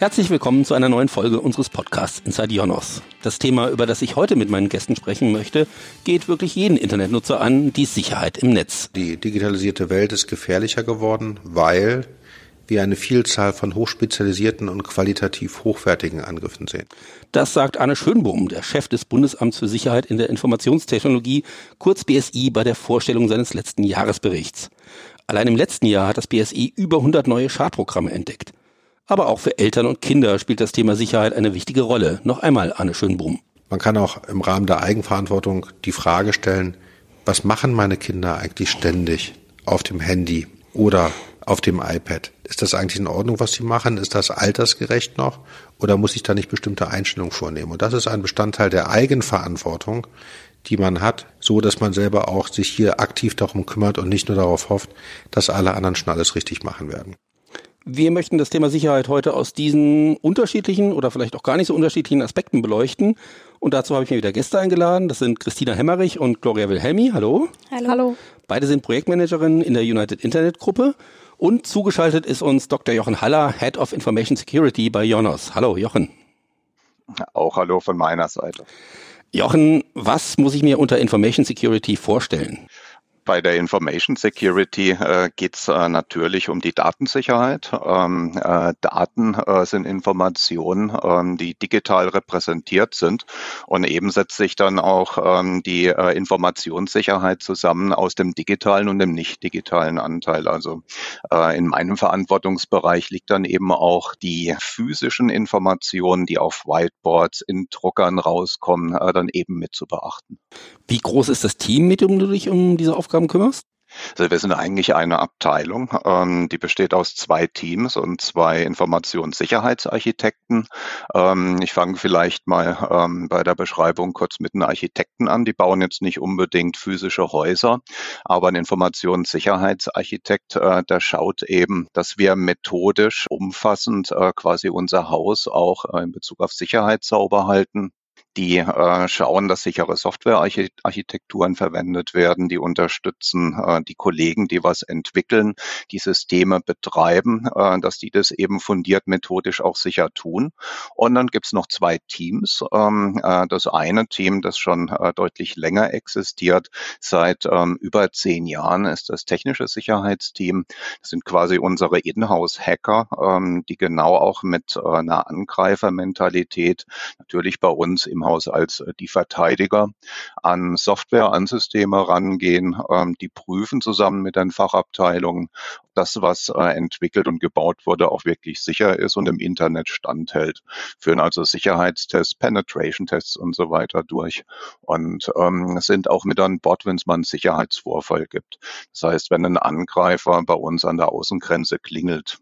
Herzlich willkommen zu einer neuen Folge unseres Podcasts Inside Jonos. Das Thema, über das ich heute mit meinen Gästen sprechen möchte, geht wirklich jeden Internetnutzer an, die Sicherheit im Netz. Die digitalisierte Welt ist gefährlicher geworden, weil wir eine Vielzahl von hochspezialisierten und qualitativ hochwertigen Angriffen sehen. Das sagt Arne Schönbohm, der Chef des Bundesamts für Sicherheit in der Informationstechnologie, kurz BSI, bei der Vorstellung seines letzten Jahresberichts. Allein im letzten Jahr hat das BSI über 100 neue Schadprogramme entdeckt. Aber auch für Eltern und Kinder spielt das Thema Sicherheit eine wichtige Rolle. Noch einmal, Anne Schönbrunn. Man kann auch im Rahmen der Eigenverantwortung die Frage stellen, was machen meine Kinder eigentlich ständig auf dem Handy oder auf dem iPad? Ist das eigentlich in Ordnung, was sie machen? Ist das altersgerecht noch? Oder muss ich da nicht bestimmte Einstellungen vornehmen? Und das ist ein Bestandteil der Eigenverantwortung, die man hat, so dass man selber auch sich hier aktiv darum kümmert und nicht nur darauf hofft, dass alle anderen schon alles richtig machen werden. Wir möchten das Thema Sicherheit heute aus diesen unterschiedlichen oder vielleicht auch gar nicht so unterschiedlichen Aspekten beleuchten. Und dazu habe ich mir wieder Gäste eingeladen. Das sind Christina Hemmerich und Gloria Wilhelmi. Hallo. Hallo. Hallo. Beide sind Projektmanagerinnen in der United Internet Gruppe. Und zugeschaltet ist uns Dr. Jochen Haller, Head of Information Security bei Jonas. Hallo, Jochen. Auch hallo von meiner Seite. Jochen, was muss ich mir unter Information Security vorstellen? Bei der Information Security äh, geht es äh, natürlich um die Datensicherheit. Ähm, äh, Daten äh, sind Informationen, ähm, die digital repräsentiert sind. Und eben setzt sich dann auch ähm, die äh, Informationssicherheit zusammen aus dem digitalen und dem nicht digitalen Anteil. Also äh, in meinem Verantwortungsbereich liegt dann eben auch die physischen Informationen, die auf Whiteboards in Druckern rauskommen, dann eben mit zu beachten. Wie groß ist das Team, mit dem du dich um diese Aufgaben kümmerst? Also wir sind eigentlich eine Abteilung, ähm, die besteht aus zwei Teams und zwei Informationssicherheitsarchitekten. Ähm, ich fange vielleicht mal ähm, bei der Beschreibung kurz mit den Architekten an. Die bauen jetzt nicht unbedingt physische Häuser, aber ein Informationssicherheitsarchitekt, äh, der schaut eben, dass wir methodisch umfassend äh, quasi unser Haus auch äh, in Bezug auf Sicherheit sauber halten die äh, schauen, dass sichere Softwarearchitekturen verwendet werden, die unterstützen äh, die Kollegen, die was entwickeln, die Systeme betreiben, äh, dass die das eben fundiert methodisch auch sicher tun. Und dann gibt's noch zwei Teams. Ähm, äh, das eine Team, das schon äh, deutlich länger existiert, seit ähm, über zehn Jahren, ist das technische Sicherheitsteam. Das sind quasi unsere Inhouse-Hacker, ähm, die genau auch mit äh, einer Angreifermentalität natürlich bei uns im Haus als äh, die Verteidiger an Software, an Systeme rangehen, ähm, die prüfen zusammen mit den Fachabteilungen, das, was äh, entwickelt und gebaut wurde, auch wirklich sicher ist und im Internet standhält. Führen also Sicherheitstests, Penetration-Tests und so weiter durch und ähm, sind auch mit an Bord, wenn es mal einen Sicherheitsvorfall gibt. Das heißt, wenn ein Angreifer bei uns an der Außengrenze klingelt,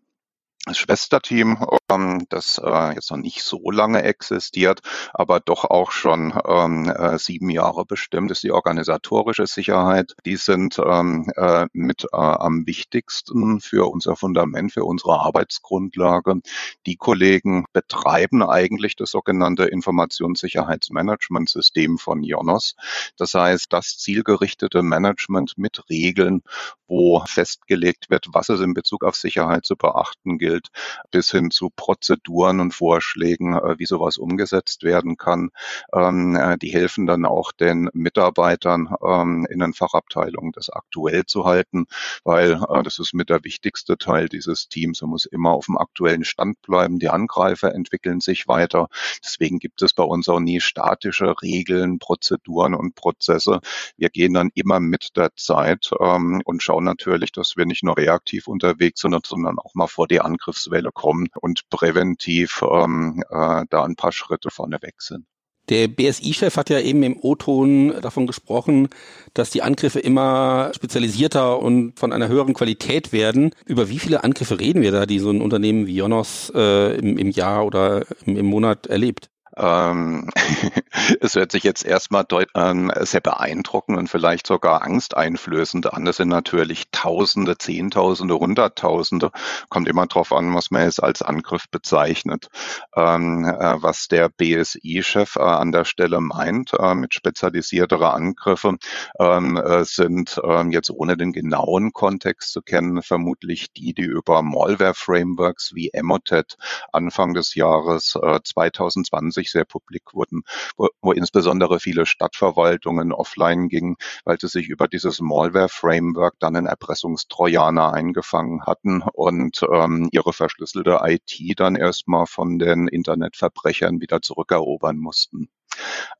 das Schwesterteam, ähm, das äh, jetzt noch nicht so lange existiert, aber doch auch schon ähm, äh, sieben Jahre bestimmt, ist die organisatorische Sicherheit. Die sind ähm, äh, mit am wichtigsten für unser Fundament, für unsere Arbeitsgrundlage. Die Kollegen betreiben eigentlich das sogenannte Informationssicherheitsmanagementsystem von Jonos. Das heißt, das zielgerichtete Management mit Regeln, wo festgelegt wird, was es in Bezug auf Sicherheit zu beachten gilt entwickelt, bis hin zu Prozeduren und Vorschlägen, äh, wie sowas umgesetzt werden kann. Ähm, äh, die helfen dann auch den Mitarbeitern ähm, in den Fachabteilungen, das aktuell zu halten, weil äh, das ist mit der wichtigste Teil dieses Teams. Man muss immer auf dem aktuellen Stand bleiben. Die Angreifer entwickeln sich weiter. Deswegen gibt es bei uns auch nie statische Regeln, Prozeduren und Prozesse. Wir gehen dann immer mit der Zeit ähm, und schauen natürlich, dass wir nicht nur reaktiv unterwegs sind, sondern auch mal vor die Angriffe Angriffswelle kommen und präventiv ähm, äh, da ein paar Schritte vorneweg sind. Der BSI-Chef hat ja eben im O-Ton davon gesprochen, dass die Angriffe immer spezialisierter und von einer höheren Qualität werden. Über wie viele Angriffe reden wir da, die so ein Unternehmen wie Jonos äh, im, im Jahr oder im, im Monat erlebt? Ähm, es hört sich jetzt erstmal ähm, sehr beeindruckend und vielleicht sogar angsteinflößend an. Das sind natürlich Tausende, Zehntausende, Hunderttausende. Kommt immer drauf an, was man jetzt als Angriff bezeichnet. Ähm, äh, was der BSI-Chef äh, an der Stelle meint äh, mit spezialisiertere Angriffe, ähm, äh, sind ähm, jetzt ohne den genauen Kontext zu kennen, vermutlich die, die über Malware-Frameworks wie Emotet Anfang des Jahres 2020 wirklich sehr publik wurden, wo, wo insbesondere viele Stadtverwaltungen offline gingen, weil sie sich über dieses Malware-Framework dann einen Erpressungstrojaner eingefangen hatten und ähm, ihre verschlüsselte IT dann erstmal von den Internetverbrechern wieder zurückerobern mussten.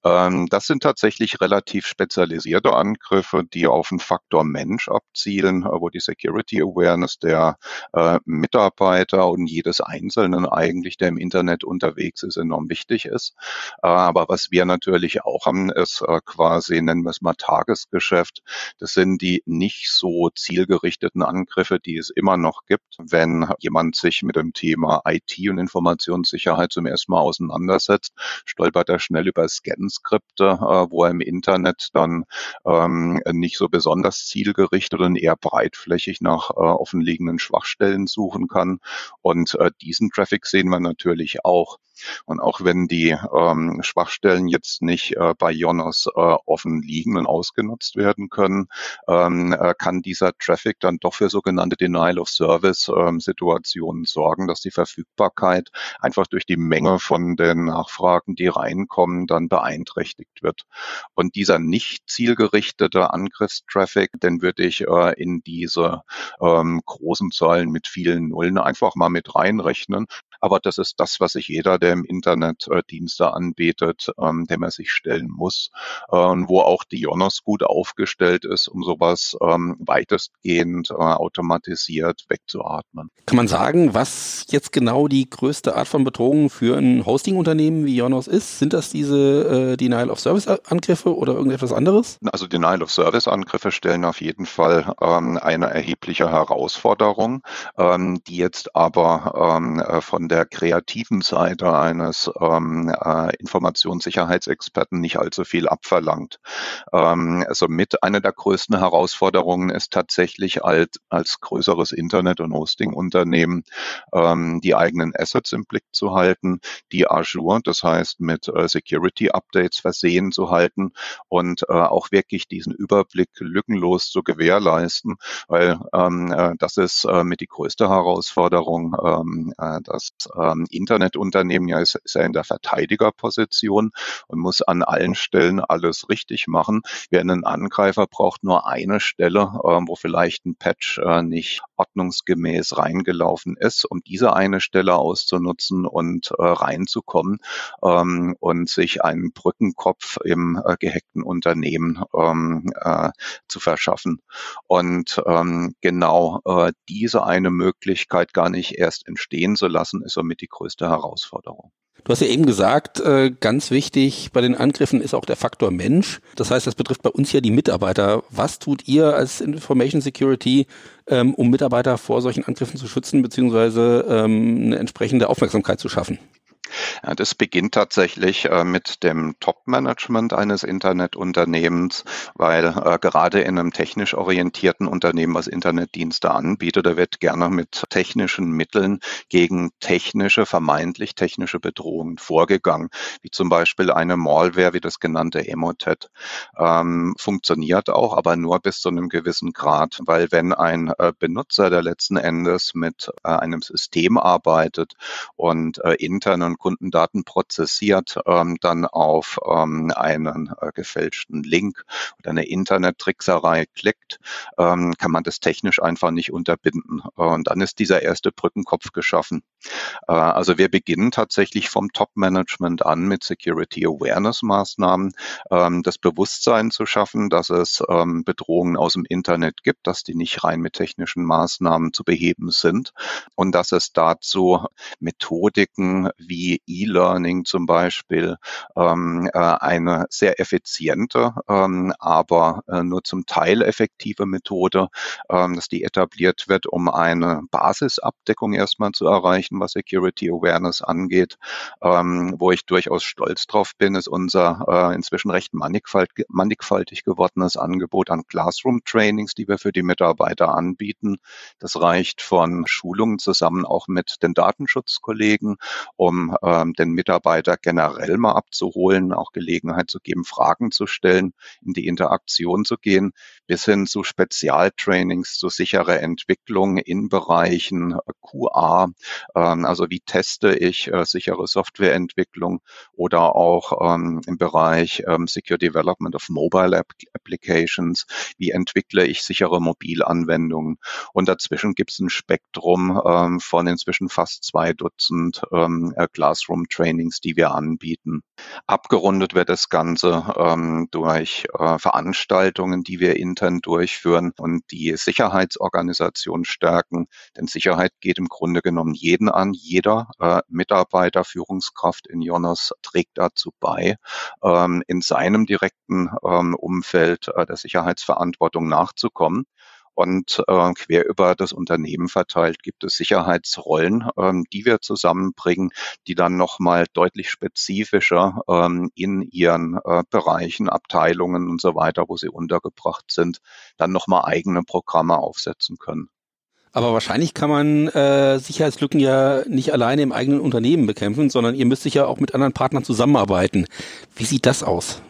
Ähm, das sind tatsächlich relativ spezialisierte Angriffe, die auf den Faktor Mensch abzielen, äh, wo die Security Awareness der äh, Mitarbeiter und jedes Einzelnen eigentlich, der im Internet unterwegs ist, enorm wichtig ist. Äh, aber was wir natürlich auch haben, ist äh, quasi, nennen wir es mal Tagesgeschäft. Das sind die nicht so zielgerichteten Angriffe, die es immer noch gibt, wenn jemand sich mit dem Thema IT und Informationssicherheit zum ersten Mal auseinandersetzt, stolpert er schnell über Scan-Skripte, äh, wo er im Internet dann ähm, nicht so besonders zielgerichtet und eher breitflächig nach äh, offenliegenden Schwachstellen suchen kann. Und äh, diesen Traffic sehen wir natürlich auch. Und auch wenn die ähm, Schwachstellen jetzt nicht äh, bei Jonas äh, offen liegen und ausgenutzt werden können, ähm, äh, kann dieser Traffic dann doch für sogenannte Denial of Service ähm, Situationen sorgen, dass die Verfügbarkeit einfach durch die Menge von den Nachfragen, die reinkommen, dann beeinträchtigt wird. Und dieser nicht zielgerichtete Angriffstraffic, den würde ich äh, in diese ähm, großen Zahlen mit vielen Nullen einfach mal mit reinrechnen. Aber das ist das, was sich jeder, der im Internet äh, Dienste anbietet, ähm, dem er sich stellen muss. Äh, wo auch die Jonas gut aufgestellt ist, um sowas ähm, weitestgehend äh, automatisiert wegzuatmen. Kann man sagen, was jetzt genau die größte Art von Bedrohung für ein Hosting-Unternehmen wie Jonas ist? Sind das diese äh, Denial-of-Service-Angriffe oder irgendetwas anderes? Also Denial-of-Service-Angriffe stellen auf jeden Fall ähm, eine erhebliche Herausforderung, ähm, die jetzt aber ähm, äh, der kreativen Seite eines ähm, äh, Informationssicherheitsexperten nicht allzu viel abverlangt. Ähm, also mit einer der größten Herausforderungen ist tatsächlich als, als größeres Internet- und Hosting-Unternehmen ähm, die eigenen Assets im Blick zu halten, die Azure, das heißt mit äh, Security-Updates versehen zu halten und äh, auch wirklich diesen Überblick lückenlos zu gewährleisten, weil ähm, äh, das ist äh, mit die größte Herausforderung, ähm, äh, das ähm, Internetunternehmen ja ist, ist ja in der Verteidigerposition und muss an allen Stellen alles richtig machen. Während ein Angreifer braucht nur eine Stelle, äh, wo vielleicht ein Patch äh, nicht ordnungsgemäß reingelaufen ist, um diese eine Stelle auszunutzen und äh, reinzukommen ähm, und sich einen Brückenkopf im äh, gehackten Unternehmen ähm, äh, zu verschaffen. Und ähm, genau äh, diese eine Möglichkeit gar nicht erst entstehen zu lassen, ist somit die größte Herausforderung. Du hast ja eben gesagt, äh, ganz wichtig bei den Angriffen ist auch der Faktor Mensch. Das heißt, das betrifft bei uns ja die Mitarbeiter. Was tut ihr als Information Security, ähm, um Mitarbeiter vor solchen Angriffen zu schützen, beziehungsweise ähm, eine entsprechende Aufmerksamkeit zu schaffen? Ja, das beginnt tatsächlich äh, mit dem Top-Management eines Internetunternehmens, weil äh, gerade in einem technisch orientierten Unternehmen, was Internetdienste anbietet, da wird gerne mit technischen Mitteln gegen technische, vermeintlich technische Bedrohungen vorgegangen, wie zum Beispiel eine Malware wie das genannte Emotet. Ähm, funktioniert auch, aber nur bis zu einem gewissen Grad, weil wenn ein äh, Benutzer, der letzten Endes mit äh, einem System arbeitet und äh, intern und Kundendaten prozessiert, ähm, dann auf ähm, einen äh, gefälschten Link oder eine Internet-Trickserei klickt, ähm, kann man das technisch einfach nicht unterbinden. Und dann ist dieser erste Brückenkopf geschaffen. Äh, also wir beginnen tatsächlich vom Top-Management an mit Security Awareness-Maßnahmen, ähm, das Bewusstsein zu schaffen, dass es ähm, Bedrohungen aus dem Internet gibt, dass die nicht rein mit technischen Maßnahmen zu beheben sind und dass es dazu Methodiken wie E-Learning zum Beispiel ähm, äh, eine sehr effiziente, ähm, aber äh, nur zum Teil effektive Methode, ähm, dass die etabliert wird, um eine Basisabdeckung erstmal zu erreichen was Security Awareness angeht. Ähm, wo ich durchaus stolz drauf bin, ist unser äh, inzwischen recht mannigfaltig, mannigfaltig gewordenes Angebot an Classroom-Trainings, die wir für die Mitarbeiter anbieten. Das reicht von Schulungen zusammen auch mit den Datenschutzkollegen, um ähm, den Mitarbeiter generell mal abzuholen, auch Gelegenheit zu geben, Fragen zu stellen, in die Interaktion zu gehen, bis hin zu Spezialtrainings zu sicherer Entwicklung in Bereichen äh, QA, ähm, also wie teste ich äh, sichere Softwareentwicklung oder auch ähm, im Bereich ähm, Secure Development of Mobile App Applications, wie entwickle ich sichere Mobilanwendungen. Und dazwischen gibt es ein Spektrum von inzwischen fast zwei Dutzend äh, Classroom-Trainings, die wir anbieten. Abgerundet wird das Ganze durch Veranstaltungen, die wir intern durchführen und die Sicherheitsorganisation stärken. Denn Sicherheit geht im Grunde genommen jeden an. Jeder äh, Mitarbeiter, Führungskraft in Jonas trägt dazu bei, ähm, in seinem direkten ähm, Umfeld äh, der Sicherheitsverantwortung nachzukommen. Und äh, quer über das Unternehmen verteilt gibt es Sicherheitsrollen, ähm, die wir zusammenbringen, die dann nochmal deutlich spezifischer ähm, in ihren äh, Bereichen, Abteilungen und so weiter, wo sie untergebracht sind, dann nochmal eigene Programme aufsetzen können. Aber wahrscheinlich kann man äh, Sicherheitslücken ja nicht alleine im eigenen Unternehmen bekämpfen, sondern ihr müsst sicher auch mit anderen Partnern zusammenarbeiten. Wie sieht das aus?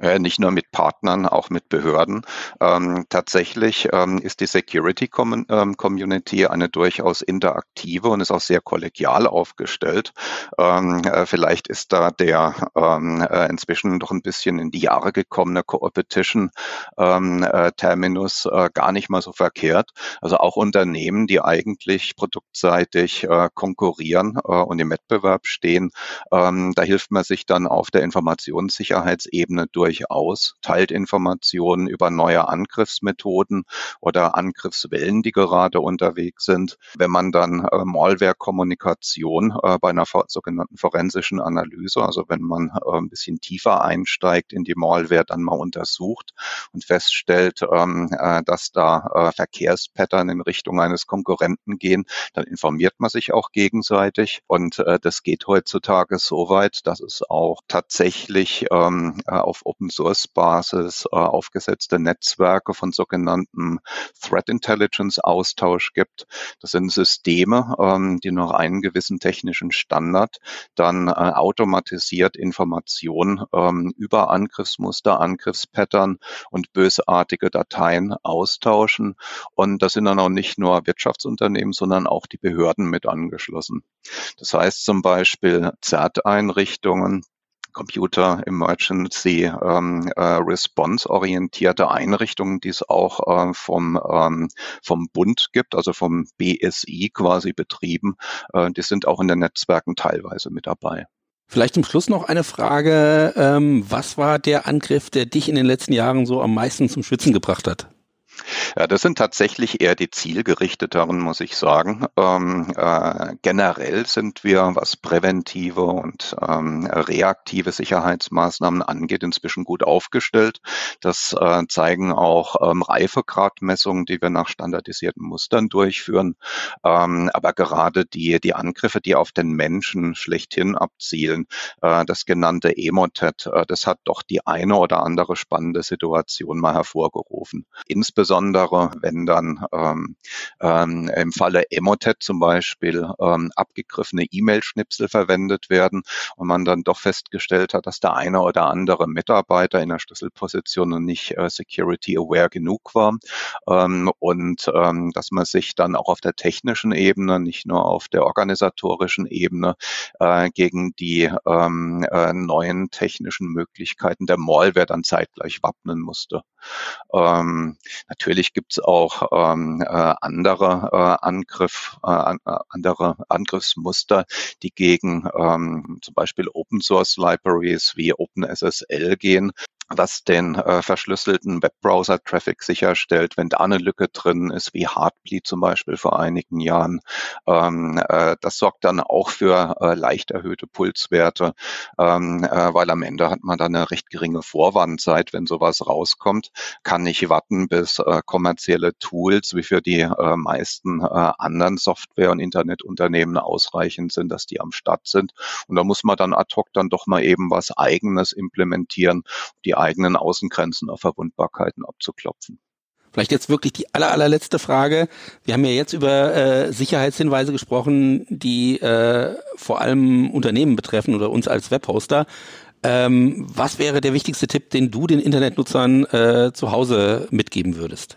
Äh, nicht nur mit Partnern, auch mit Behörden. Ähm, tatsächlich ähm, ist die Security ähm, Community eine durchaus interaktive und ist auch sehr kollegial aufgestellt. Ähm, äh, vielleicht ist da der ähm, äh, inzwischen doch ein bisschen in die Jahre gekommene Co-Opetition ähm, äh, Terminus äh, gar nicht mal so verkehrt. Also auch Unternehmen, die eigentlich produktseitig äh, konkurrieren und im Wettbewerb stehen, da hilft man sich dann auf der Informationssicherheitsebene durch durchaus, teilt Informationen über neue Angriffsmethoden oder Angriffswellen, die gerade unterwegs sind. Wenn man dann äh, Malware-Kommunikation äh, bei einer sogenannten forensischen Analyse, also wenn man äh, ein bisschen tiefer einsteigt in die Malware, dann mal untersucht und feststellt, ähm, äh, dass da äh, Verkehrspattern in Richtung eines Konkurrenten gehen, dann informiert man sich auch gegenseitig und äh, das geht heutzutage so weit, dass es auch tatsächlich ähm, auf Open Source Basis äh, aufgesetzte Netzwerke von sogenannten Threat Intelligence Austausch gibt. Das sind Systeme, ähm, die nach einem gewissen technischen Standard dann äh, automatisiert Informationen ähm, über Angriffsmuster, Angriffspattern und bösartige Dateien austauschen. Und das sind dann auch nicht nur Wirtschaftsunternehmen, sondern auch die Behörden mit angeschlossen. Das heißt zum Beispiel ZERT-Einrichtungen, Computer Emergency ähm, äh, Response orientierte Einrichtungen, die es auch äh, vom, ähm, vom Bund gibt, also vom BSI quasi betrieben. Äh, die sind auch in den Netzwerken teilweise mit dabei. Vielleicht zum Schluss noch eine Frage. Ähm, was war der Angriff, der dich in den letzten Jahren so am meisten zum Schwitzen gebracht hat? Ja, das sind tatsächlich eher die zielgerichteteren, muss ich sagen. Ähm, äh, generell sind wir, was präventive und ähm, reaktive Sicherheitsmaßnahmen angeht, inzwischen gut aufgestellt. Das äh, zeigen auch ähm, Reifegradmessungen, die wir nach standardisierten Mustern durchführen. Ähm, aber gerade die, die Angriffe, die auf den Menschen schlechthin abzielen, äh, das genannte Emotet, äh, das hat doch die eine oder andere spannende Situation mal hervorgerufen. Insbesondere insbesondere wenn dann ähm, ähm, im Falle Emotet zum Beispiel ähm, abgegriffene E-Mail-Schnipsel verwendet werden und man dann doch festgestellt hat, dass der eine oder andere Mitarbeiter in der Schlüsselposition nicht äh, security-aware genug war ähm, und ähm, dass man sich dann auch auf der technischen Ebene, nicht nur auf der organisatorischen Ebene äh, gegen die ähm, äh, neuen technischen Möglichkeiten der Malware dann zeitgleich wappnen musste. Ähm, natürlich gibt es auch ähm, äh, andere äh, Angriff, äh, äh, andere Angriffsmuster, die gegen ähm, zum Beispiel Open Source Libraries wie OpenSSL gehen. Was den äh, verschlüsselten Webbrowser-Traffic sicherstellt, wenn da eine Lücke drin ist, wie Heartbleed zum Beispiel vor einigen Jahren. Ähm, äh, das sorgt dann auch für äh, leicht erhöhte Pulswerte, ähm, äh, weil am Ende hat man dann eine recht geringe Vorwandzeit, wenn sowas rauskommt, kann nicht warten, bis äh, kommerzielle Tools wie für die äh, meisten äh, anderen Software- und Internetunternehmen ausreichend sind, dass die am Start sind. Und da muss man dann ad hoc dann doch mal eben was Eigenes implementieren, die eigenen Außengrenzen auf Verwundbarkeiten abzuklopfen. Vielleicht jetzt wirklich die aller, allerletzte Frage. Wir haben ja jetzt über äh, Sicherheitshinweise gesprochen, die äh, vor allem Unternehmen betreffen oder uns als Webhoster. Ähm, was wäre der wichtigste Tipp, den du den Internetnutzern äh, zu Hause mitgeben würdest?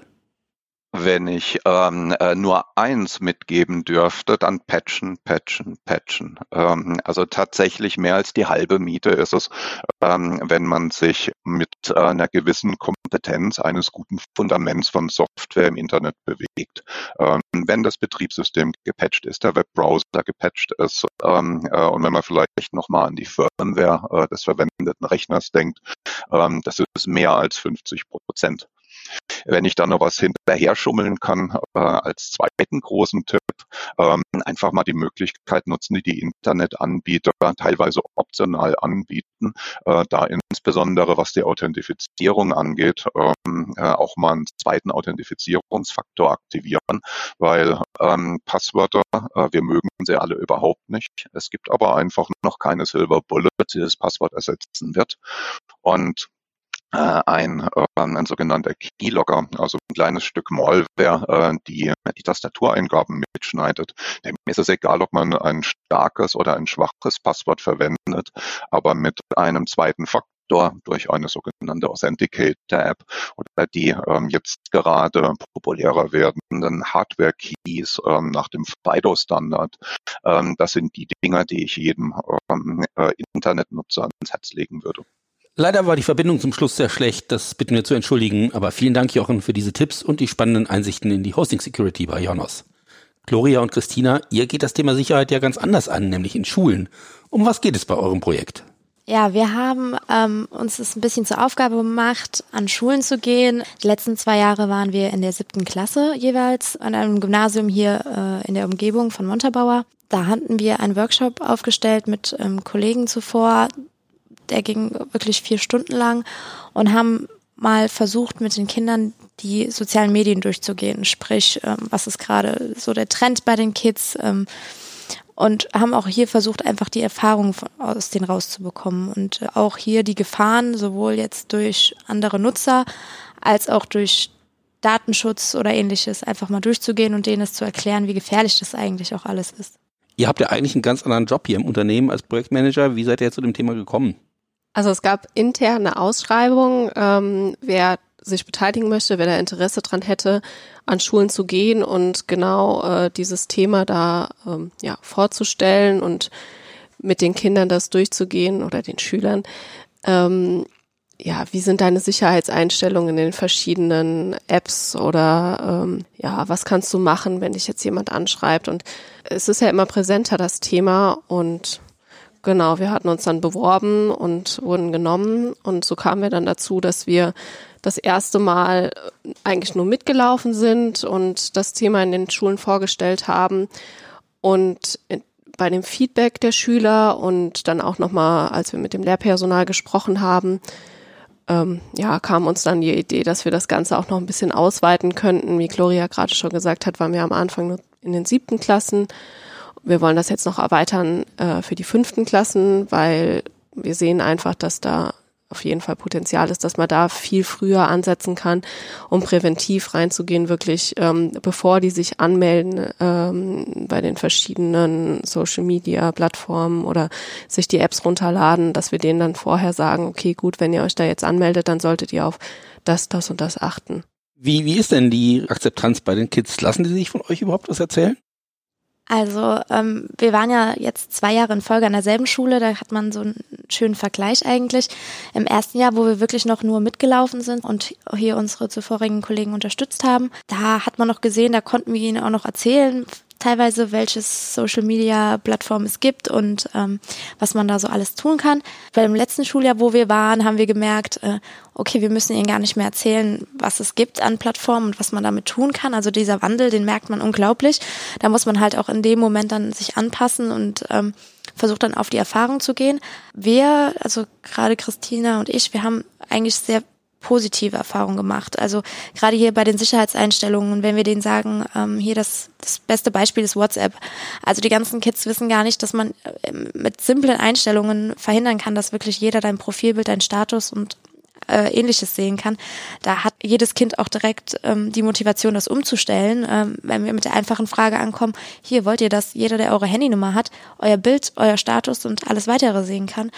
Wenn ich ähm, äh, nur eins mitgeben dürfte, dann patchen, patchen, patchen. Ähm, also tatsächlich mehr als die halbe Miete ist es, ähm, wenn man sich mit äh, einer gewissen Kompetenz eines guten Fundaments von Software im Internet bewegt. Ähm, wenn das Betriebssystem gepatcht ist, der Webbrowser gepatcht ist ähm, äh, und wenn man vielleicht nochmal an die Firmware äh, des verwendeten Rechners denkt, ähm, das ist mehr als 50 Prozent. Wenn ich da noch was hinterher schummeln kann, äh, als zweiten großen Tipp, ähm, einfach mal die Möglichkeit nutzen, die die Internetanbieter teilweise optional anbieten, äh, da insbesondere was die Authentifizierung angeht, ähm, äh, auch mal einen zweiten Authentifizierungsfaktor aktivieren, weil ähm, Passwörter, äh, wir mögen sie alle überhaupt nicht. Es gibt aber einfach noch keine Silver Bullet, die das Passwort ersetzen wird. Und ein, äh, ein sogenannter Keylogger, also ein kleines Stück Malware, äh, die die Tastatureingaben mitschneidet. Dem ist es egal, ob man ein starkes oder ein schwaches Passwort verwendet, aber mit einem zweiten Faktor durch eine sogenannte Authenticator-App oder die ähm, jetzt gerade populärer werdenden Hardware-Keys ähm, nach dem FIDO-Standard. Ähm, das sind die Dinge, die ich jedem ähm, äh, Internetnutzer ans Herz legen würde. Leider war die Verbindung zum Schluss sehr schlecht, das bitten wir zu entschuldigen, aber vielen Dank, Jochen, für diese Tipps und die spannenden Einsichten in die Hosting Security bei Jonas. Gloria und Christina, ihr geht das Thema Sicherheit ja ganz anders an, nämlich in Schulen. Um was geht es bei eurem Projekt? Ja, wir haben ähm, uns das ein bisschen zur Aufgabe gemacht, an Schulen zu gehen. Die letzten zwei Jahre waren wir in der siebten Klasse jeweils an einem Gymnasium hier äh, in der Umgebung von Montabaur. Da hatten wir einen Workshop aufgestellt mit ähm, Kollegen zuvor, der ging wirklich vier Stunden lang und haben mal versucht, mit den Kindern die sozialen Medien durchzugehen. Sprich, ähm, was ist gerade so der Trend bei den Kids? Ähm, und haben auch hier versucht, einfach die Erfahrungen aus denen rauszubekommen. Und äh, auch hier die Gefahren, sowohl jetzt durch andere Nutzer als auch durch Datenschutz oder ähnliches, einfach mal durchzugehen und denen es zu erklären, wie gefährlich das eigentlich auch alles ist. Ihr habt ja eigentlich einen ganz anderen Job hier im Unternehmen als Projektmanager. Wie seid ihr zu dem Thema gekommen? Also es gab interne Ausschreibungen, ähm, wer sich beteiligen möchte, wer da Interesse dran hätte, an Schulen zu gehen und genau äh, dieses Thema da ähm, ja, vorzustellen und mit den Kindern das durchzugehen oder den Schülern. Ähm, ja, wie sind deine Sicherheitseinstellungen in den verschiedenen Apps oder ähm, ja, was kannst du machen, wenn dich jetzt jemand anschreibt? Und es ist ja immer präsenter das Thema und Genau, wir hatten uns dann beworben und wurden genommen. Und so kamen wir dann dazu, dass wir das erste Mal eigentlich nur mitgelaufen sind und das Thema in den Schulen vorgestellt haben. Und bei dem Feedback der Schüler und dann auch nochmal, als wir mit dem Lehrpersonal gesprochen haben, ähm, ja, kam uns dann die Idee, dass wir das Ganze auch noch ein bisschen ausweiten könnten. Wie Gloria gerade schon gesagt hat, waren wir am Anfang nur in den siebten Klassen wir wollen das jetzt noch erweitern äh, für die fünften Klassen, weil wir sehen einfach, dass da auf jeden Fall Potenzial ist, dass man da viel früher ansetzen kann, um präventiv reinzugehen, wirklich ähm, bevor die sich anmelden ähm, bei den verschiedenen Social Media Plattformen oder sich die Apps runterladen, dass wir denen dann vorher sagen, okay, gut, wenn ihr euch da jetzt anmeldet, dann solltet ihr auf das, das und das achten. Wie, wie ist denn die Akzeptanz bei den Kids? Lassen die sich von euch überhaupt was erzählen? Also ähm, wir waren ja jetzt zwei Jahre in Folge an derselben Schule, da hat man so einen schönen Vergleich eigentlich. Im ersten Jahr, wo wir wirklich noch nur mitgelaufen sind und hier unsere zuvorigen Kollegen unterstützt haben, da hat man noch gesehen, da konnten wir ihnen auch noch erzählen, teilweise, welche Social Media Plattform es gibt und ähm, was man da so alles tun kann. Weil im letzten Schuljahr, wo wir waren, haben wir gemerkt, äh, okay, wir müssen ihnen gar nicht mehr erzählen, was es gibt an Plattformen und was man damit tun kann. Also dieser Wandel, den merkt man unglaublich. Da muss man halt auch in dem Moment dann sich anpassen und ähm, versucht dann auf die Erfahrung zu gehen. Wir, also gerade Christina und ich, wir haben eigentlich sehr positive Erfahrungen gemacht. Also gerade hier bei den Sicherheitseinstellungen, wenn wir denen sagen, ähm, hier das, das beste Beispiel ist WhatsApp. Also die ganzen Kids wissen gar nicht, dass man äh, mit simplen Einstellungen verhindern kann, dass wirklich jeder dein Profilbild, dein Status und äh, ähnliches sehen kann. Da hat jedes Kind auch direkt ähm, die Motivation, das umzustellen. Ähm, wenn wir mit der einfachen Frage ankommen, hier wollt ihr, dass jeder, der eure Handynummer hat, euer Bild, euer Status und alles weitere sehen kann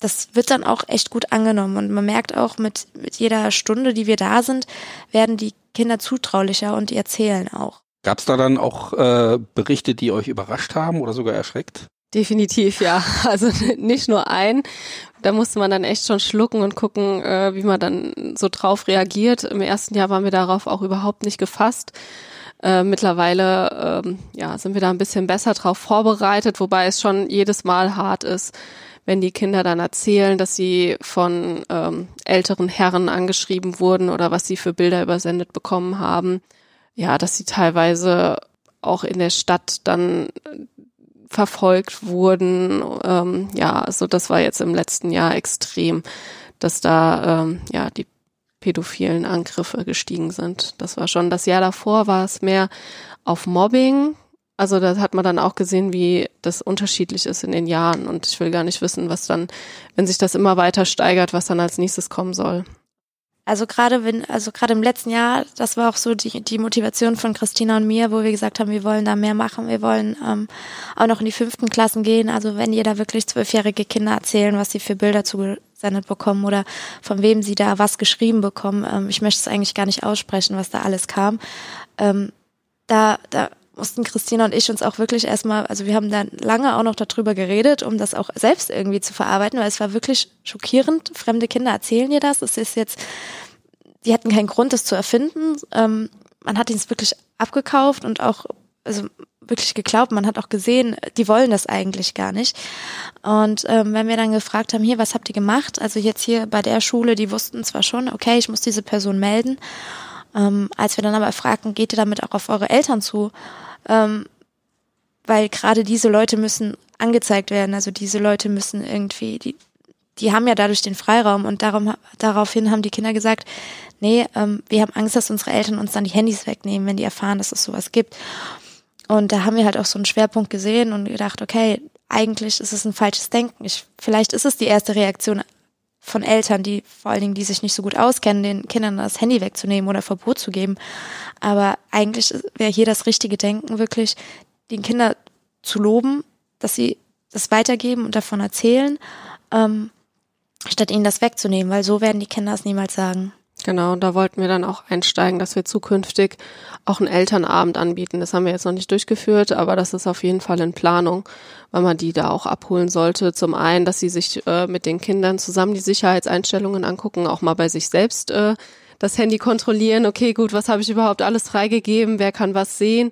das wird dann auch echt gut angenommen. Und man merkt auch, mit, mit jeder Stunde, die wir da sind, werden die Kinder zutraulicher und die erzählen auch. Gab es da dann auch äh, Berichte, die euch überrascht haben oder sogar erschreckt? Definitiv, ja. Also nicht nur ein. Da musste man dann echt schon schlucken und gucken, äh, wie man dann so drauf reagiert. Im ersten Jahr waren wir darauf auch überhaupt nicht gefasst. Äh, mittlerweile ähm, ja, sind wir da ein bisschen besser drauf vorbereitet, wobei es schon jedes Mal hart ist, wenn die Kinder dann erzählen, dass sie von ähm, älteren Herren angeschrieben wurden oder was sie für Bilder übersendet bekommen haben, ja, dass sie teilweise auch in der Stadt dann verfolgt wurden. Ähm, ja, also das war jetzt im letzten Jahr extrem, dass da ähm, ja die pädophilen Angriffe gestiegen sind. Das war schon das Jahr davor war es mehr auf Mobbing, also da hat man dann auch gesehen, wie das unterschiedlich ist in den Jahren. Und ich will gar nicht wissen, was dann, wenn sich das immer weiter steigert, was dann als nächstes kommen soll. Also gerade wenn, also gerade im letzten Jahr, das war auch so die, die Motivation von Christina und mir, wo wir gesagt haben, wir wollen da mehr machen, wir wollen ähm, auch noch in die fünften Klassen gehen. Also wenn ihr da wirklich zwölfjährige Kinder erzählen, was sie für Bilder zugesendet bekommen oder von wem sie da was geschrieben bekommen, ähm, ich möchte es eigentlich gar nicht aussprechen, was da alles kam. Ähm, da, da mussten Christina und ich uns auch wirklich erstmal, also wir haben dann lange auch noch darüber geredet, um das auch selbst irgendwie zu verarbeiten, weil es war wirklich schockierend. Fremde Kinder erzählen dir das. Es ist jetzt, die hatten keinen Grund, das zu erfinden. Ähm, man hat ihnen es wirklich abgekauft und auch, also wirklich geglaubt. Man hat auch gesehen, die wollen das eigentlich gar nicht. Und ähm, wenn wir dann gefragt haben, hier, was habt ihr gemacht? Also jetzt hier bei der Schule, die wussten zwar schon, okay, ich muss diese Person melden. Ähm, als wir dann aber fragten, geht ihr damit auch auf eure Eltern zu? Ähm, weil gerade diese Leute müssen angezeigt werden. Also diese Leute müssen irgendwie, die, die haben ja dadurch den Freiraum und darum, daraufhin haben die Kinder gesagt, nee, ähm, wir haben Angst, dass unsere Eltern uns dann die Handys wegnehmen, wenn die erfahren, dass es sowas gibt. Und da haben wir halt auch so einen Schwerpunkt gesehen und gedacht, okay, eigentlich ist es ein falsches Denken. Ich, vielleicht ist es die erste Reaktion von Eltern, die vor allen Dingen, die sich nicht so gut auskennen, den Kindern das Handy wegzunehmen oder Verbot zu geben. Aber eigentlich wäre hier das richtige Denken wirklich, den Kindern zu loben, dass sie das weitergeben und davon erzählen, ähm, statt ihnen das wegzunehmen, weil so werden die Kinder es niemals sagen. Genau, und da wollten wir dann auch einsteigen, dass wir zukünftig auch einen Elternabend anbieten. Das haben wir jetzt noch nicht durchgeführt, aber das ist auf jeden Fall in Planung, weil man die da auch abholen sollte. Zum einen, dass sie sich äh, mit den Kindern zusammen die Sicherheitseinstellungen angucken, auch mal bei sich selbst äh, das Handy kontrollieren. Okay, gut, was habe ich überhaupt alles freigegeben? Wer kann was sehen?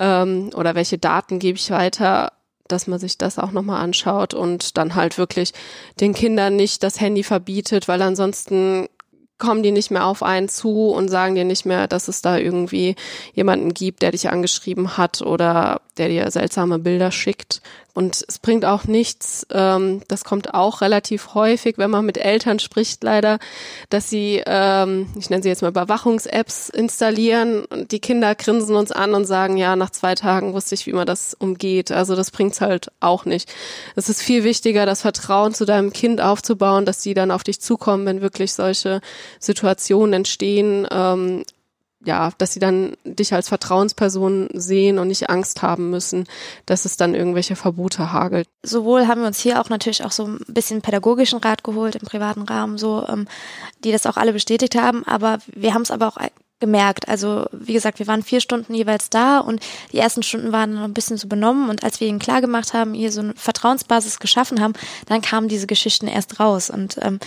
Ähm, oder welche Daten gebe ich weiter? dass man sich das auch nochmal anschaut und dann halt wirklich den Kindern nicht das Handy verbietet, weil ansonsten kommen die nicht mehr auf einen zu und sagen dir nicht mehr, dass es da irgendwie jemanden gibt, der dich angeschrieben hat oder der dir seltsame Bilder schickt. Und es bringt auch nichts, ähm, das kommt auch relativ häufig, wenn man mit Eltern spricht, leider, dass sie, ähm, ich nenne sie jetzt mal Überwachungs-Apps installieren und die Kinder grinsen uns an und sagen, ja, nach zwei Tagen wusste ich, wie man das umgeht. Also das bringt's halt auch nicht. Es ist viel wichtiger, das Vertrauen zu deinem Kind aufzubauen, dass die dann auf dich zukommen, wenn wirklich solche Situationen entstehen. Ähm, ja, dass sie dann dich als Vertrauensperson sehen und nicht Angst haben müssen, dass es dann irgendwelche Verbote hagelt. Sowohl haben wir uns hier auch natürlich auch so ein bisschen pädagogischen Rat geholt im privaten Rahmen, so ähm, die das auch alle bestätigt haben, aber wir haben es aber auch gemerkt. Also wie gesagt, wir waren vier Stunden jeweils da und die ersten Stunden waren noch ein bisschen so benommen und als wir ihnen klar gemacht haben, hier so eine Vertrauensbasis geschaffen haben, dann kamen diese Geschichten erst raus und ähm,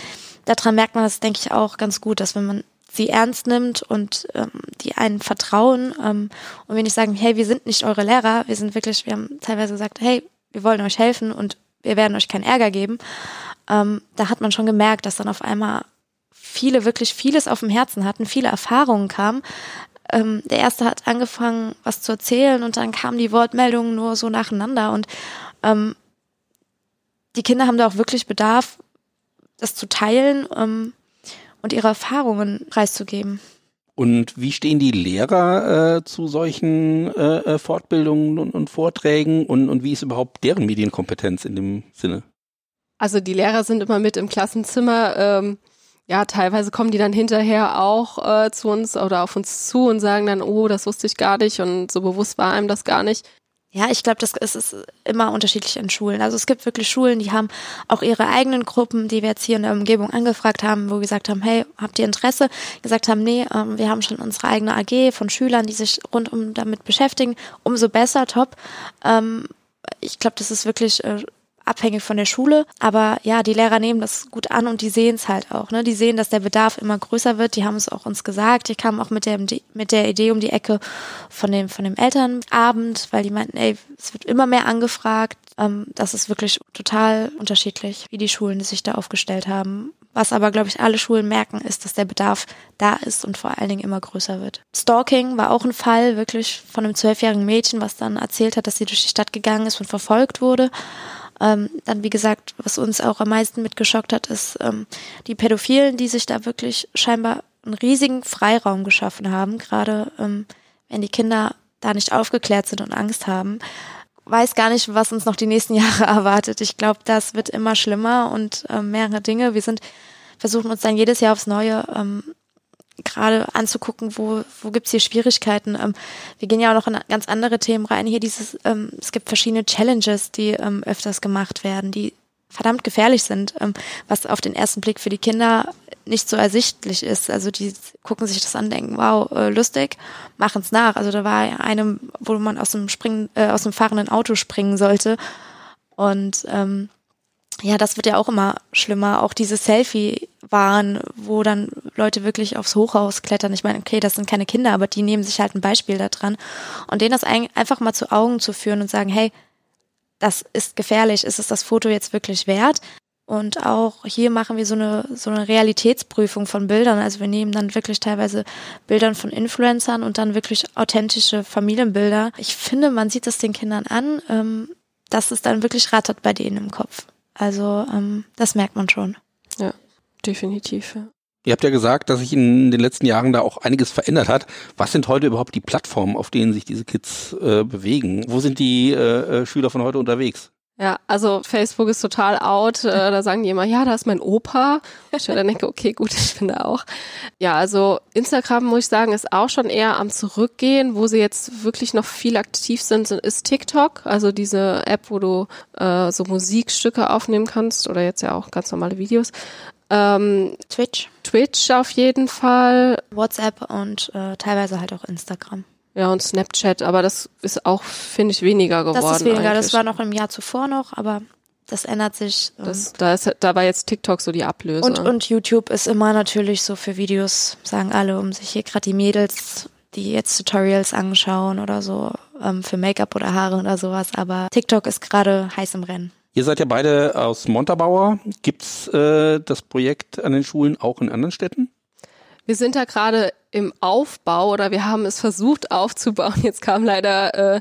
daran merkt man das, denke ich, auch ganz gut, dass wenn man sie ernst nimmt und ähm, die einen vertrauen ähm, und wir nicht sagen, hey, wir sind nicht eure Lehrer, wir sind wirklich, wir haben teilweise gesagt, hey, wir wollen euch helfen und wir werden euch keinen Ärger geben. Ähm, da hat man schon gemerkt, dass dann auf einmal viele wirklich vieles auf dem Herzen hatten, viele Erfahrungen kamen. Ähm, der erste hat angefangen, was zu erzählen und dann kamen die Wortmeldungen nur so nacheinander und ähm, die Kinder haben da auch wirklich Bedarf, das zu teilen ähm, und ihre Erfahrungen preiszugeben. Und wie stehen die Lehrer äh, zu solchen äh, äh, Fortbildungen und, und Vorträgen und, und wie ist überhaupt deren Medienkompetenz in dem Sinne? Also die Lehrer sind immer mit im Klassenzimmer. Ähm, ja, teilweise kommen die dann hinterher auch äh, zu uns oder auf uns zu und sagen dann, oh, das wusste ich gar nicht und so bewusst war einem das gar nicht. Ja, ich glaube, das ist, ist immer unterschiedlich in Schulen. Also es gibt wirklich Schulen, die haben auch ihre eigenen Gruppen, die wir jetzt hier in der Umgebung angefragt haben, wo wir gesagt haben, hey, habt ihr Interesse? Gesagt haben, nee, ähm, wir haben schon unsere eigene AG von Schülern, die sich rundum damit beschäftigen. Umso besser, top. Ähm, ich glaube, das ist wirklich äh, abhängig von der Schule. Aber ja, die Lehrer nehmen das gut an und die sehen es halt auch. Ne? Die sehen, dass der Bedarf immer größer wird. Die haben es auch uns gesagt. Die kamen auch mit der, mit der Idee um die Ecke von dem, von dem Elternabend, weil die meinten, ey, es wird immer mehr angefragt. Ähm, das ist wirklich total unterschiedlich, wie die Schulen sich da aufgestellt haben. Was aber, glaube ich, alle Schulen merken, ist, dass der Bedarf da ist und vor allen Dingen immer größer wird. Stalking war auch ein Fall wirklich von einem zwölfjährigen Mädchen, was dann erzählt hat, dass sie durch die Stadt gegangen ist und verfolgt wurde. Ähm, dann, wie gesagt, was uns auch am meisten mitgeschockt hat, ist ähm, die Pädophilen, die sich da wirklich scheinbar einen riesigen Freiraum geschaffen haben, gerade ähm, wenn die Kinder da nicht aufgeklärt sind und Angst haben. Weiß gar nicht, was uns noch die nächsten Jahre erwartet. Ich glaube, das wird immer schlimmer und äh, mehrere Dinge. Wir sind versuchen uns dann jedes Jahr aufs Neue ähm, gerade anzugucken, wo, wo gibt's hier Schwierigkeiten. Ähm, wir gehen ja auch noch in ganz andere Themen rein. Hier dieses, ähm, es gibt verschiedene Challenges, die ähm, öfters gemacht werden, die verdammt gefährlich sind, ähm, was auf den ersten Blick für die Kinder nicht so ersichtlich ist. Also die gucken sich das an, denken, wow, äh, lustig, machen's nach. Also da war einem, wo man aus dem springen, äh, aus dem fahrenden Auto springen sollte. Und ähm, ja, das wird ja auch immer schlimmer. Auch diese Selfie-Waren, wo dann Leute wirklich aufs Hochhaus klettern. Ich meine, okay, das sind keine Kinder, aber die nehmen sich halt ein Beispiel daran. Und denen das einfach mal zu Augen zu führen und sagen, hey, das ist gefährlich, ist es das Foto jetzt wirklich wert? Und auch hier machen wir so eine, so eine Realitätsprüfung von Bildern. Also wir nehmen dann wirklich teilweise Bildern von Influencern und dann wirklich authentische Familienbilder. Ich finde, man sieht das den Kindern an, ähm, dass es dann wirklich rattert bei denen im Kopf. Also ähm, das merkt man schon. Ja, definitiv. Ja. Ihr habt ja gesagt, dass sich in den letzten Jahren da auch einiges verändert hat. Was sind heute überhaupt die Plattformen, auf denen sich diese Kids äh, bewegen? Wo sind die äh, äh Schüler von heute unterwegs? Ja, also Facebook ist total out. Äh, da sagen die immer, ja, da ist mein Opa. Ich dann denke, okay, gut, ich bin da auch. Ja, also Instagram, muss ich sagen, ist auch schon eher am Zurückgehen. Wo sie jetzt wirklich noch viel aktiv sind, ist TikTok. Also diese App, wo du äh, so Musikstücke aufnehmen kannst oder jetzt ja auch ganz normale Videos. Ähm, Twitch. Twitch auf jeden Fall. WhatsApp und äh, teilweise halt auch Instagram. Ja, und Snapchat, aber das ist auch, finde ich, weniger geworden. Das ist weniger, eigentlich. das war noch im Jahr zuvor noch, aber das ändert sich. Ähm, das, da, ist, da war jetzt TikTok so die Ablöse. Und, und YouTube ist immer natürlich so für Videos, sagen alle, um sich hier gerade die Mädels, die jetzt Tutorials anschauen oder so, ähm, für Make-up oder Haare oder sowas, aber TikTok ist gerade heiß im Rennen. Ihr seid ja beide aus Montabaur. Gibt's äh, das Projekt an den Schulen auch in anderen Städten? Wir sind da gerade im Aufbau oder wir haben es versucht aufzubauen. Jetzt kam leider äh,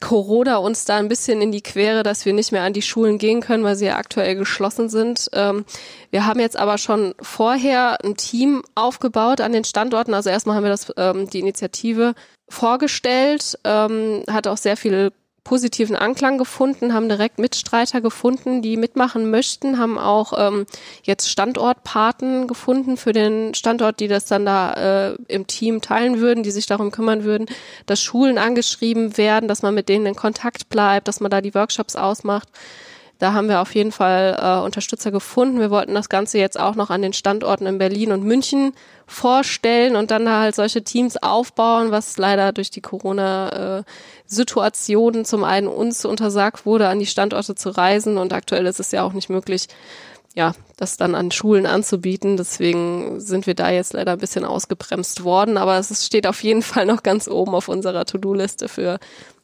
Corona uns da ein bisschen in die Quere, dass wir nicht mehr an die Schulen gehen können, weil sie ja aktuell geschlossen sind. Ähm, wir haben jetzt aber schon vorher ein Team aufgebaut an den Standorten. Also erstmal haben wir das, ähm, die Initiative vorgestellt, ähm, hat auch sehr viel positiven Anklang gefunden, haben direkt Mitstreiter gefunden, die mitmachen möchten, haben auch ähm, jetzt Standortpaten gefunden für den Standort, die das dann da äh, im Team teilen würden, die sich darum kümmern würden, dass Schulen angeschrieben werden, dass man mit denen in Kontakt bleibt, dass man da die Workshops ausmacht. Da haben wir auf jeden Fall äh, Unterstützer gefunden. Wir wollten das Ganze jetzt auch noch an den Standorten in Berlin und München vorstellen und dann halt solche Teams aufbauen, was leider durch die Corona-Situation zum einen uns untersagt wurde, an die Standorte zu reisen und aktuell ist es ja auch nicht möglich, ja, das dann an Schulen anzubieten. Deswegen sind wir da jetzt leider ein bisschen ausgebremst worden. Aber es steht auf jeden Fall noch ganz oben auf unserer To-Do-Liste für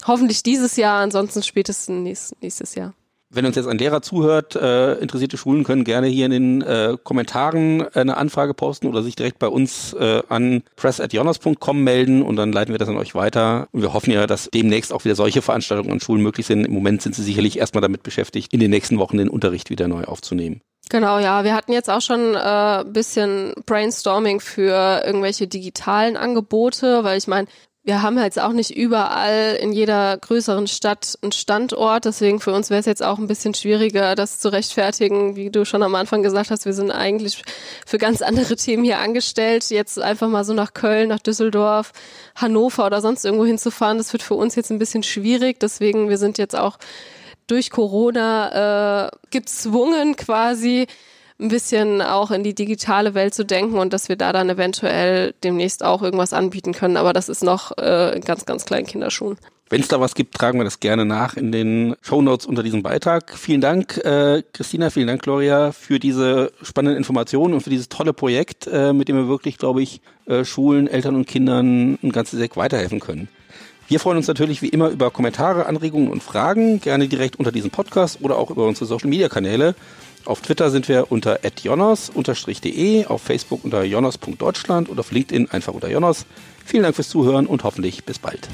hoffentlich dieses Jahr, ansonsten spätestens nächstes Jahr. Wenn uns jetzt ein Lehrer zuhört, äh, interessierte Schulen können gerne hier in den äh, Kommentaren eine Anfrage posten oder sich direkt bei uns äh, an press.jonas.com melden und dann leiten wir das an euch weiter. Und wir hoffen ja, dass demnächst auch wieder solche Veranstaltungen an Schulen möglich sind. Im Moment sind sie sicherlich erstmal damit beschäftigt, in den nächsten Wochen den Unterricht wieder neu aufzunehmen. Genau, ja. Wir hatten jetzt auch schon äh, bisschen Brainstorming für irgendwelche digitalen Angebote, weil ich meine, wir haben jetzt auch nicht überall in jeder größeren Stadt einen Standort. Deswegen für uns wäre es jetzt auch ein bisschen schwieriger, das zu rechtfertigen. Wie du schon am Anfang gesagt hast, wir sind eigentlich für ganz andere Themen hier angestellt. Jetzt einfach mal so nach Köln, nach Düsseldorf, Hannover oder sonst irgendwo hinzufahren, das wird für uns jetzt ein bisschen schwierig. Deswegen, wir sind jetzt auch durch Corona äh, gezwungen quasi ein bisschen auch in die digitale Welt zu denken und dass wir da dann eventuell demnächst auch irgendwas anbieten können. Aber das ist noch äh, in ganz, ganz kleinen Kinderschuhen. Wenn es da was gibt, tragen wir das gerne nach in den Show Notes unter diesem Beitrag. Vielen Dank, äh, Christina, vielen Dank, Gloria, für diese spannenden Informationen und für dieses tolle Projekt, äh, mit dem wir wirklich, glaube ich, äh, Schulen, Eltern und Kindern ein ganzes Eck weiterhelfen können. Wir freuen uns natürlich wie immer über Kommentare, Anregungen und Fragen, gerne direkt unter diesem Podcast oder auch über unsere Social Media Kanäle. Auf Twitter sind wir unter jonas-de, auf Facebook unter jonas.deutschland und auf LinkedIn einfach unter jonas. Vielen Dank fürs Zuhören und hoffentlich bis bald.